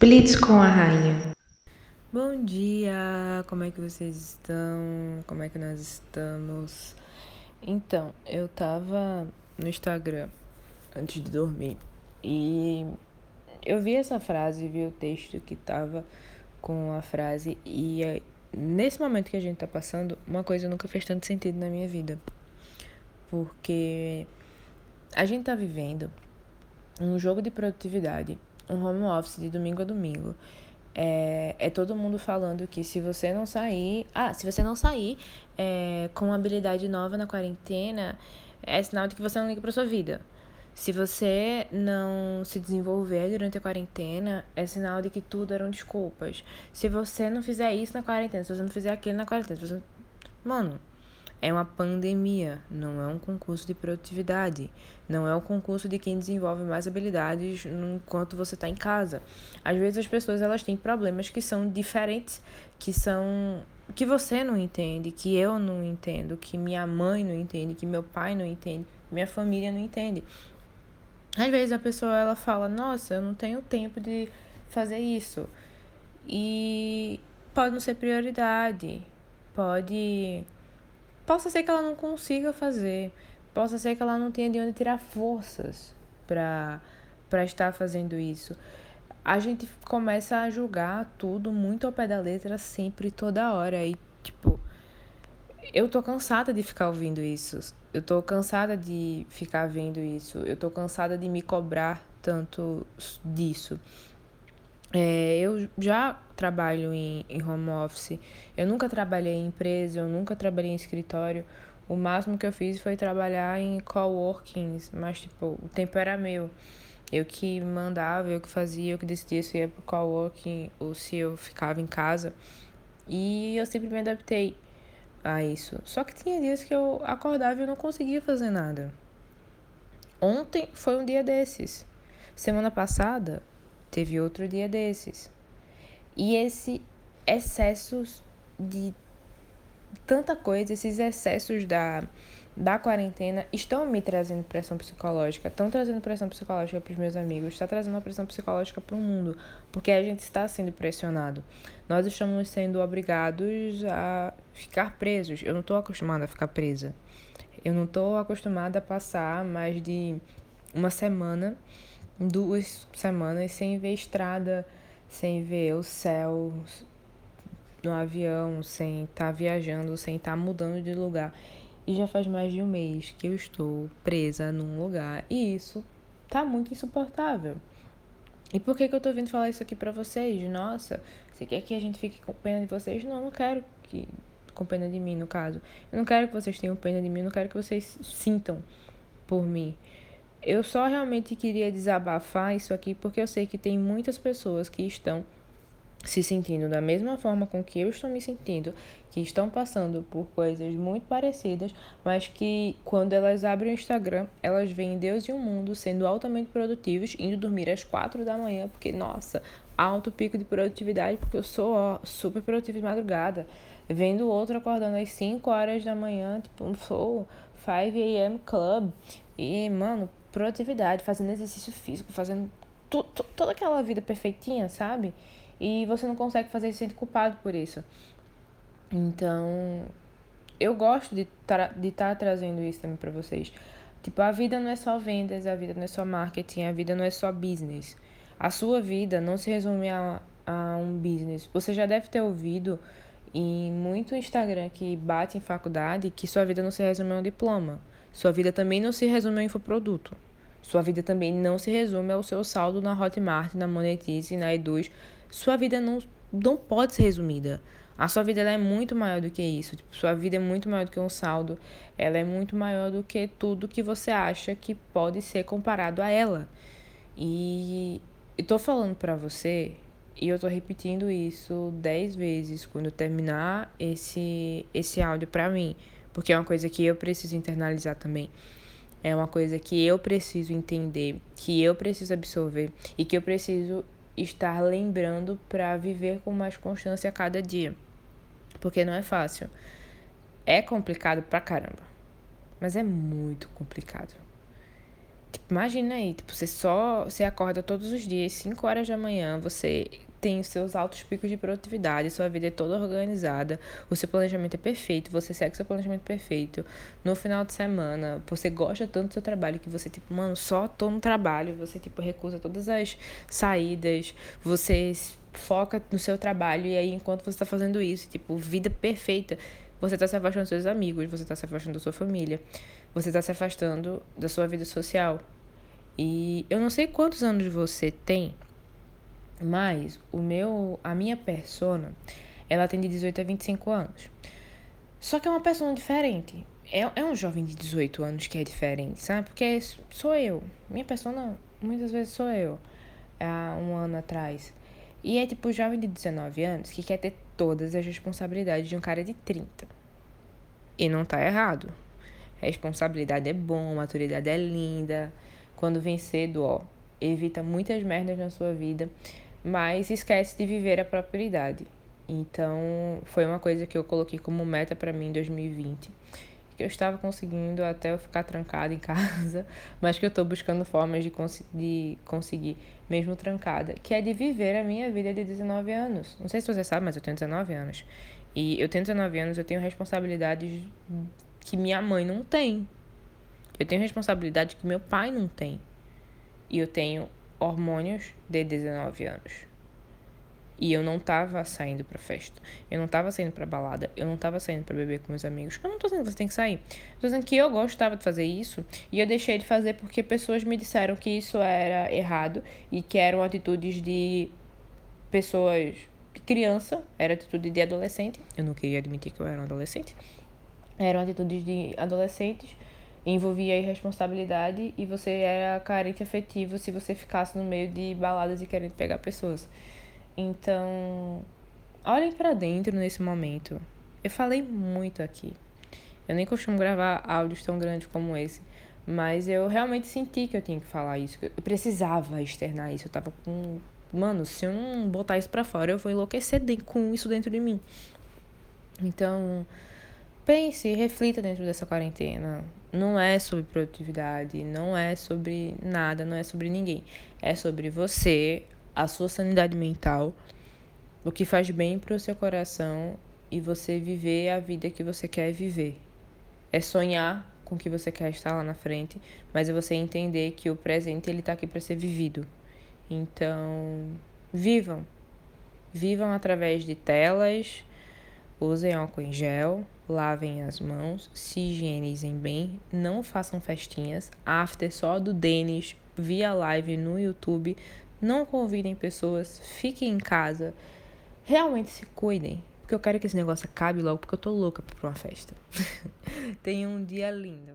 Blitz com a rainha. Bom dia, como é que vocês estão? Como é que nós estamos? Então, eu tava no Instagram antes de dormir e eu vi essa frase, vi o texto que tava com a frase e nesse momento que a gente tá passando, uma coisa nunca fez tanto sentido na minha vida. Porque a gente tá vivendo um jogo de produtividade um home office de domingo a domingo. É, é todo mundo falando que se você não sair. Ah, se você não sair é, com uma habilidade nova na quarentena, é sinal de que você não liga para sua vida. Se você não se desenvolver durante a quarentena, é sinal de que tudo eram desculpas. Se você não fizer isso na quarentena, se você não fizer aquilo na quarentena, você... mano, é uma pandemia, não é um concurso de produtividade. Não é um concurso de quem desenvolve mais habilidades enquanto você está em casa. Às vezes as pessoas elas têm problemas que são diferentes, que são que você não entende, que eu não entendo, que minha mãe não entende, que meu pai não entende, minha família não entende. Às vezes a pessoa ela fala: "Nossa, eu não tenho tempo de fazer isso". E pode não ser prioridade. Pode Possa ser que ela não consiga fazer, possa ser que ela não tenha de onde tirar forças para estar fazendo isso. A gente começa a julgar tudo muito ao pé da letra sempre toda hora e tipo eu tô cansada de ficar ouvindo isso. Eu tô cansada de ficar vendo isso. Eu tô cansada de me cobrar tanto disso. É, eu já trabalho em, em home office, eu nunca trabalhei em empresa, eu nunca trabalhei em escritório. O máximo que eu fiz foi trabalhar em coworkings, mas tipo, o tempo era meu. Eu que mandava, eu que fazia, eu que decidia se ia pro coworking ou se eu ficava em casa. E eu sempre me adaptei a isso. Só que tinha dias que eu acordava e eu não conseguia fazer nada. Ontem foi um dia desses. Semana passada teve outro dia desses. E esse excessos de tanta coisa, esses excessos da, da quarentena estão me trazendo pressão psicológica, estão trazendo pressão psicológica para os meus amigos, está trazendo uma pressão psicológica para o mundo, porque a gente está sendo pressionado. Nós estamos sendo obrigados a ficar presos. Eu não estou acostumada a ficar presa. Eu não estou acostumada a passar mais de uma semana duas semanas sem ver estrada, sem ver o céu no avião, sem estar tá viajando, sem estar tá mudando de lugar. E já faz mais de um mês que eu estou presa num lugar e isso tá muito insuportável. E por que, que eu tô vindo falar isso aqui pra vocês? Nossa, você quer que a gente fique com pena de vocês? Não, não quero que. Com pena de mim, no caso. Eu não quero que vocês tenham pena de mim, eu não quero que vocês sintam por mim. Eu só realmente queria desabafar isso aqui porque eu sei que tem muitas pessoas que estão se sentindo da mesma forma com que eu estou me sentindo, que estão passando por coisas muito parecidas, mas que quando elas abrem o Instagram, elas veem Deus e o mundo sendo altamente produtivos, indo dormir às quatro da manhã, porque, nossa, alto pico de produtividade, porque eu sou ó, super produtiva de madrugada. Vendo outro acordando às 5 horas da manhã, tipo, flow 5 a.m. club. E, mano, produtividade, fazendo exercício físico, fazendo tu, tu, toda aquela vida perfeitinha, sabe? E você não consegue fazer se sente culpado por isso. Então, eu gosto de estar de tá trazendo isso também para vocês. Tipo, a vida não é só vendas, a vida não é só marketing, a vida não é só business. A sua vida não se resume a, a um business. Você já deve ter ouvido em muito Instagram que bate em faculdade que sua vida não se resume a um diploma. Sua vida também não se resume ao infoproduto. Sua vida também não se resume ao seu saldo na Hotmart, na Monetize, na Eduz. Sua vida não, não pode ser resumida. A sua vida ela é muito maior do que isso. Tipo, sua vida é muito maior do que um saldo. Ela é muito maior do que tudo que você acha que pode ser comparado a ela. E eu falando para você, e eu tô repetindo isso dez vezes quando eu terminar esse, esse áudio para mim porque é uma coisa que eu preciso internalizar também. É uma coisa que eu preciso entender, que eu preciso absorver e que eu preciso estar lembrando para viver com mais constância a cada dia. Porque não é fácil. É complicado pra caramba. Mas é muito complicado. Tipo, imagina aí, tipo, você só. Você acorda todos os dias, 5 horas da manhã, você tem os seus altos picos de produtividade, sua vida é toda organizada, o seu planejamento é perfeito, você segue seu planejamento perfeito. No final de semana, você gosta tanto do seu trabalho que você, tipo, mano, só tô no trabalho, você, tipo, recusa todas as saídas, você foca no seu trabalho e aí enquanto você tá fazendo isso, tipo, vida perfeita, você tá se afastando dos seus amigos, você tá se afastando da sua família, você tá se afastando da sua vida social. E eu não sei quantos anos você tem, mas o meu, a minha persona, ela tem de 18 a 25 anos. Só que é uma persona diferente. É, é um jovem de 18 anos que é diferente, sabe? Porque sou eu. Minha persona, muitas vezes sou eu. Há um ano atrás. E é tipo jovem de 19 anos que quer ter todas as responsabilidades de um cara de 30. E não tá errado. Responsabilidade é bom, maturidade é linda. Quando vem cedo, ó, evita muitas merdas na sua vida mas esquece de viver a prosperidade. Então, foi uma coisa que eu coloquei como meta para mim em 2020, que eu estava conseguindo até eu ficar trancada em casa, mas que eu estou buscando formas de, cons de conseguir, mesmo trancada, que é de viver a minha vida de 19 anos. Não sei se você sabe, mas eu tenho 19 anos. E eu tenho 19 anos, eu tenho responsabilidades que minha mãe não tem. Eu tenho responsabilidade que meu pai não tem. E eu tenho hormônios de 19 anos. E eu não tava saindo pra festa. Eu não tava saindo pra balada. Eu não tava saindo pra beber com meus amigos. Eu não tô dizendo que você tem que sair. tô dizendo que eu gostava de fazer isso. E eu deixei de fazer porque pessoas me disseram que isso era errado. E que eram atitudes de pessoas. de criança. Era atitude de adolescente. Eu não queria admitir que eu era um adolescente. Eram atitudes de adolescentes envolvia irresponsabilidade e você era carente afetivo se você ficasse no meio de baladas e querendo pegar pessoas. Então, olhem para dentro nesse momento. Eu falei muito aqui. Eu nem costumo gravar áudios tão grandes como esse, mas eu realmente senti que eu tinha que falar isso. Eu precisava externar isso. Eu tava com. Mano, se eu não botar isso pra fora, eu vou enlouquecer com isso dentro de mim. Então, pense, reflita dentro dessa quarentena. Não é sobre produtividade, não é sobre nada, não é sobre ninguém. É sobre você, a sua sanidade mental, o que faz bem para o seu coração e você viver a vida que você quer viver. É sonhar com o que você quer estar lá na frente, mas é você entender que o presente ele está aqui para ser vivido. Então, vivam. Vivam através de telas, usem álcool em gel, lavem as mãos, se higienizem bem, não façam festinhas, after só do Denis via live no YouTube, não convidem pessoas, fiquem em casa, realmente se cuidem, porque eu quero que esse negócio acabe logo, porque eu tô louca pra uma festa. Tenham um dia lindo.